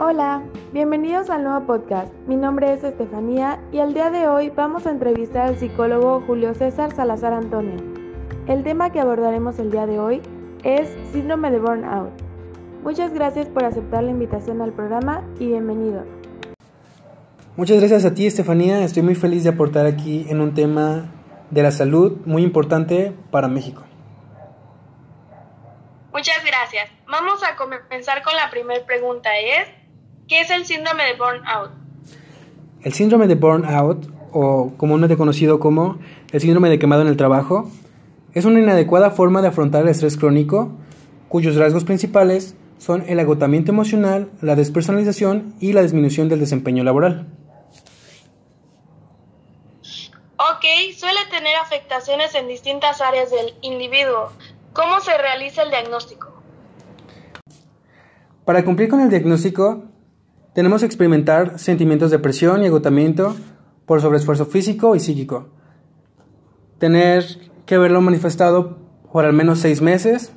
Hola, bienvenidos al nuevo podcast. Mi nombre es Estefanía y el día de hoy vamos a entrevistar al psicólogo Julio César Salazar Antonio. El tema que abordaremos el día de hoy es síndrome de burnout. Muchas gracias por aceptar la invitación al programa y bienvenido. Muchas gracias a ti Estefanía, estoy muy feliz de aportar aquí en un tema de la salud muy importante para México. Muchas gracias. Vamos a comenzar con la primera pregunta. Es, ¿qué es el síndrome de burnout? El síndrome de burnout, o comúnmente conocido como el síndrome de quemado en el trabajo, es una inadecuada forma de afrontar el estrés crónico, cuyos rasgos principales son el agotamiento emocional, la despersonalización y la disminución del desempeño laboral. Ok, suele tener afectaciones en distintas áreas del individuo. ¿Cómo se realiza el diagnóstico? Para cumplir con el diagnóstico, tenemos que experimentar sentimientos de presión y agotamiento por sobreesfuerzo físico y psíquico. Tener que verlo manifestado por al menos seis meses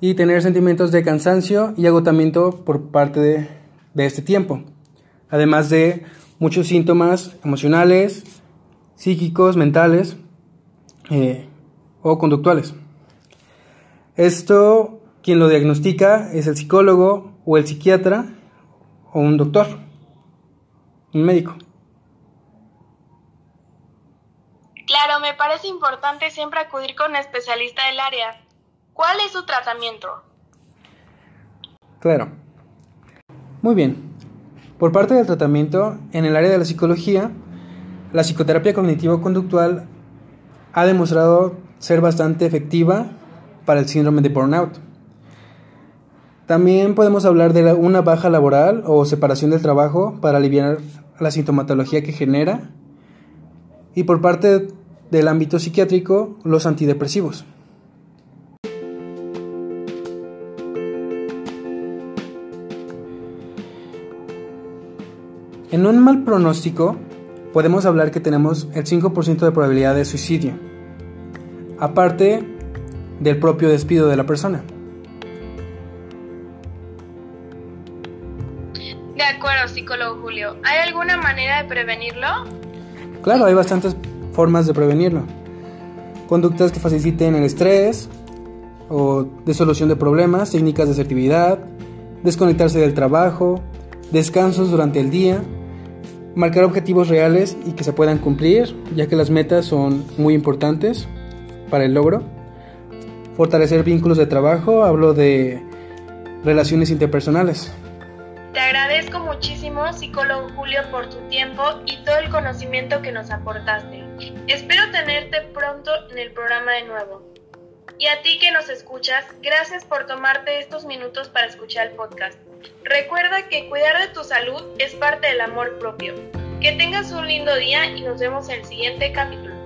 y tener sentimientos de cansancio y agotamiento por parte de, de este tiempo. Además de muchos síntomas emocionales, psíquicos, mentales eh, o conductuales. Esto, quien lo diagnostica es el psicólogo o el psiquiatra o un doctor, un médico. Claro, me parece importante siempre acudir con un especialista del área. ¿Cuál es su tratamiento? Claro. Muy bien. Por parte del tratamiento, en el área de la psicología, la psicoterapia cognitivo-conductual ha demostrado ser bastante efectiva para el síndrome de burnout. También podemos hablar de una baja laboral o separación del trabajo para aliviar la sintomatología que genera. Y por parte del ámbito psiquiátrico, los antidepresivos. En un mal pronóstico, podemos hablar que tenemos el 5% de probabilidad de suicidio, aparte del propio despido de la persona. Acuerdo, psicólogo Julio. ¿Hay alguna manera de prevenirlo? Claro, hay bastantes formas de prevenirlo. Conductas que faciliten el estrés o de solución de problemas, técnicas de asertividad, desconectarse del trabajo, descansos durante el día, marcar objetivos reales y que se puedan cumplir, ya que las metas son muy importantes para el logro. Fortalecer vínculos de trabajo, hablo de relaciones interpersonales. Agradezco muchísimo, psicólogo Julio, por tu tiempo y todo el conocimiento que nos aportaste. Espero tenerte pronto en el programa de nuevo. Y a ti que nos escuchas, gracias por tomarte estos minutos para escuchar el podcast. Recuerda que cuidar de tu salud es parte del amor propio. Que tengas un lindo día y nos vemos en el siguiente capítulo.